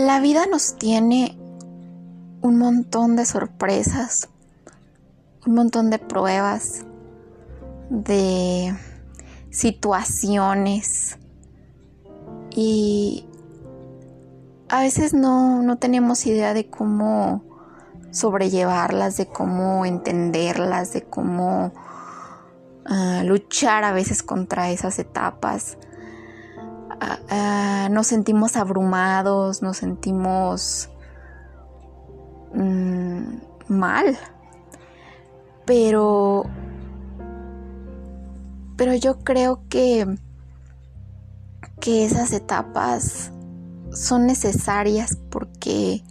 La vida nos tiene un montón de sorpresas, un montón de pruebas, de situaciones y a veces no, no tenemos idea de cómo sobrellevarlas, de cómo entenderlas, de cómo ah, luchar a veces contra esas etapas. Ah, ah, nos sentimos abrumados, nos sentimos mm, mal, pero, pero yo creo que, que esas etapas son necesarias porque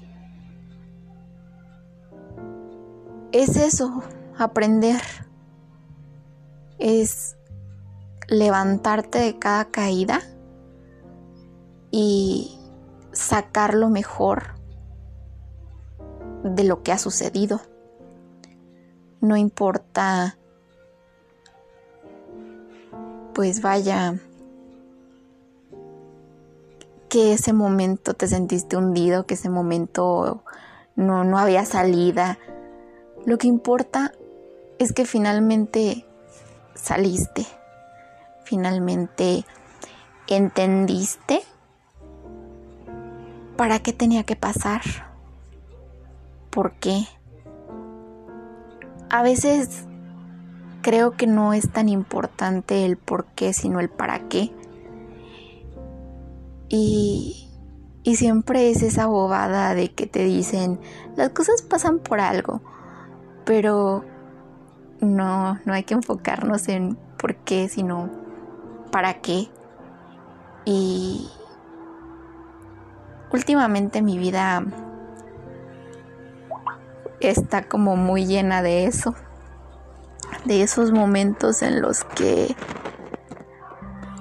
es eso, aprender. Es levantarte de cada caída y sacar lo mejor de lo que ha sucedido. No importa, pues vaya, que ese momento te sentiste hundido, que ese momento no, no había salida. Lo que importa es que finalmente saliste, finalmente entendiste para qué tenía que pasar, por qué. A veces creo que no es tan importante el por qué, sino el para qué. Y, y siempre es esa bobada de que te dicen, las cosas pasan por algo, pero no, no hay que enfocarnos en por qué, sino para qué. Y últimamente mi vida está como muy llena de eso, de esos momentos en los que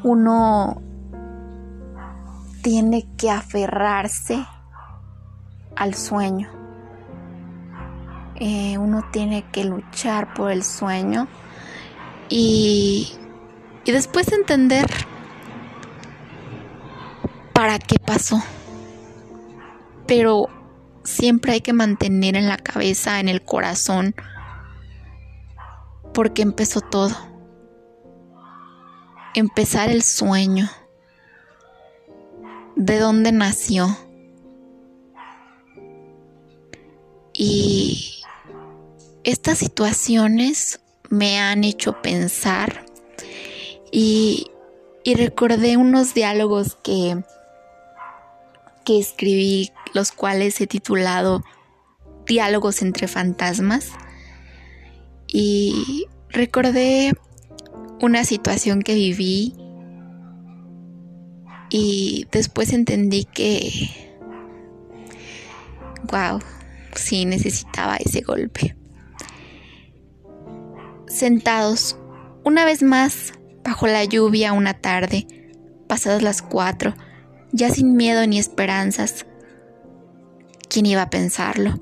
uno tiene que aferrarse al sueño. Eh, uno tiene que luchar por el sueño y, y después entender para qué pasó. Pero siempre hay que mantener en la cabeza, en el corazón, porque empezó todo. Empezar el sueño de dónde nació. Y estas situaciones me han hecho pensar y, y recordé unos diálogos que, que escribí, los cuales he titulado Diálogos entre fantasmas. Y recordé una situación que viví y después entendí que, wow, sí necesitaba ese golpe. Sentados, una vez más, bajo la lluvia una tarde, pasadas las cuatro, ya sin miedo ni esperanzas. ¿Quién iba a pensarlo?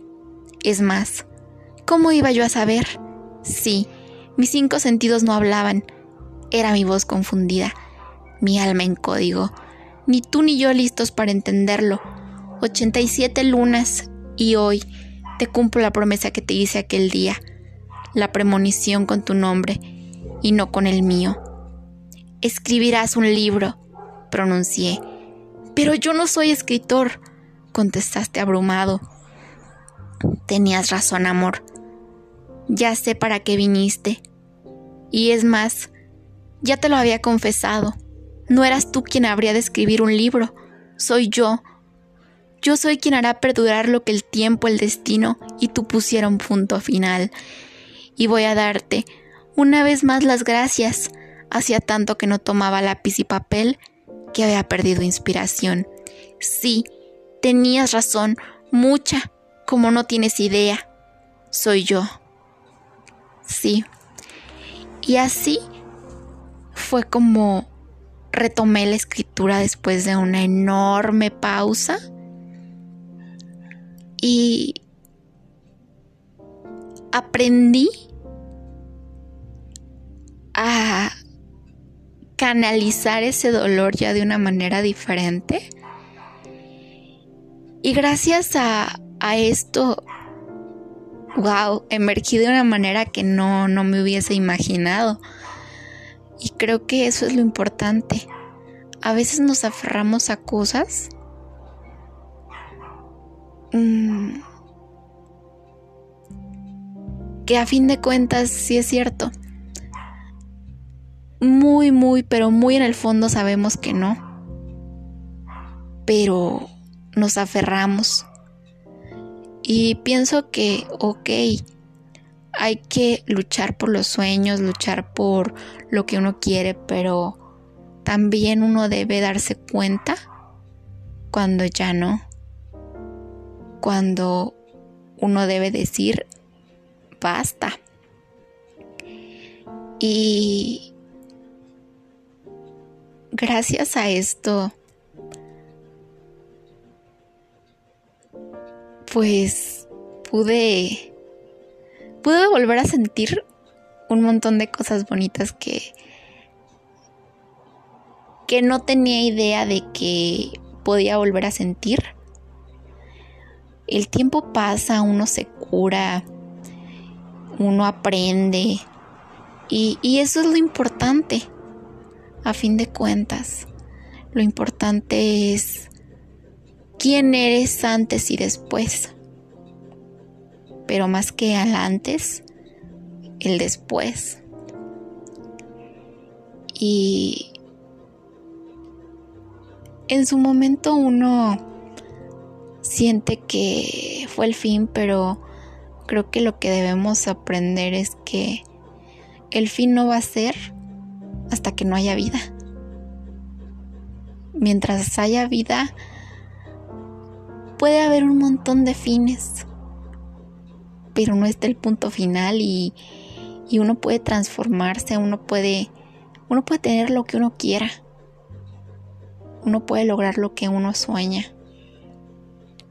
Es más, ¿cómo iba yo a saber? Sí, mis cinco sentidos no hablaban. Era mi voz confundida, mi alma en código ni tú ni yo listos para entenderlo. 87 lunas y hoy te cumplo la promesa que te hice aquel día, la premonición con tu nombre y no con el mío. Escribirás un libro, pronuncié. Pero yo no soy escritor, contestaste abrumado. Tenías razón, amor. Ya sé para qué viniste. Y es más, ya te lo había confesado. No eras tú quien habría de escribir un libro, soy yo. Yo soy quien hará perdurar lo que el tiempo, el destino y tú pusieron punto final. Y voy a darte una vez más las gracias. Hacía tanto que no tomaba lápiz y papel que había perdido inspiración. Sí, tenías razón, mucha, como no tienes idea. Soy yo. Sí. Y así fue como retomé la escritura después de una enorme pausa y aprendí canalizar ese dolor ya de una manera diferente Y gracias a, esto, wow, emergí de una manera que no, no me hubiese imaginado. Y creo que eso es lo importante. A veces nos aferramos a cosas mm, que a fin de cuentas sí es cierto. Muy, muy, pero muy en el fondo sabemos que no. Pero nos aferramos. Y pienso que, ok, hay que luchar por los sueños, luchar por lo que uno quiere, pero también uno debe darse cuenta cuando ya no. Cuando uno debe decir, basta. Y gracias a esto, pues pude pude volver a sentir un montón de cosas bonitas que que no tenía idea de que podía volver a sentir. El tiempo pasa, uno se cura, uno aprende y, y eso es lo importante, a fin de cuentas. Lo importante es quién eres antes y después. Pero más que al antes, el después. Y en su momento uno siente que fue el fin, pero creo que lo que debemos aprender es que el fin no va a ser hasta que no haya vida. Mientras haya vida, puede haber un montón de fines, pero no está el punto final y, y uno puede transformarse, uno puede, uno puede tener lo que uno quiera, uno puede lograr lo que uno sueña,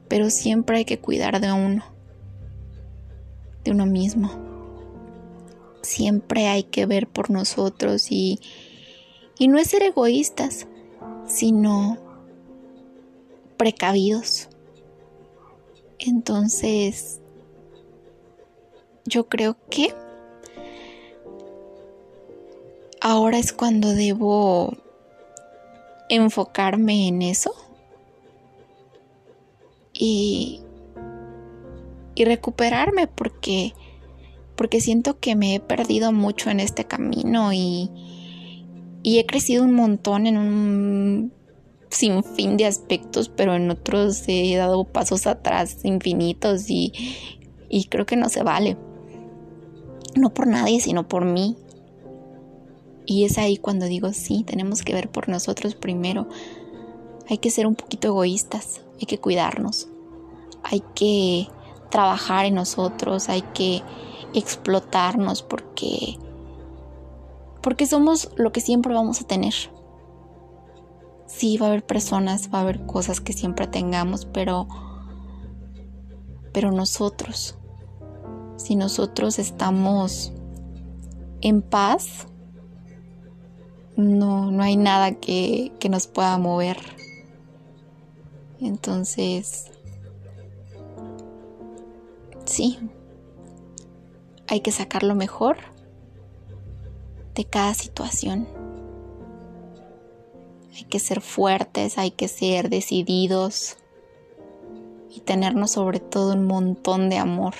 pero siempre hay que cuidar de uno, de uno mismo. Siempre hay que ver por nosotros y, y no es ser egoístas, sino precavidos. Entonces, yo creo que ahora es cuando debo enfocarme en eso y, y recuperarme porque porque siento que me he perdido mucho en este camino y, y he crecido un montón en un sin fin de aspectos, pero en otros he dado pasos atrás infinitos y, y creo que no se vale. No por nadie, sino por mí. Y es ahí cuando digo, sí, tenemos que ver por nosotros primero. Hay que ser un poquito egoístas, hay que cuidarnos, hay que trabajar en nosotros, hay que explotarnos porque porque somos lo que siempre vamos a tener sí va a haber personas, va a haber cosas que siempre tengamos, pero pero nosotros si nosotros estamos en paz no no hay nada que que nos pueda mover. Entonces sí hay que sacar lo mejor de cada situación. Hay que ser fuertes, hay que ser decididos y tenernos sobre todo un montón de amor.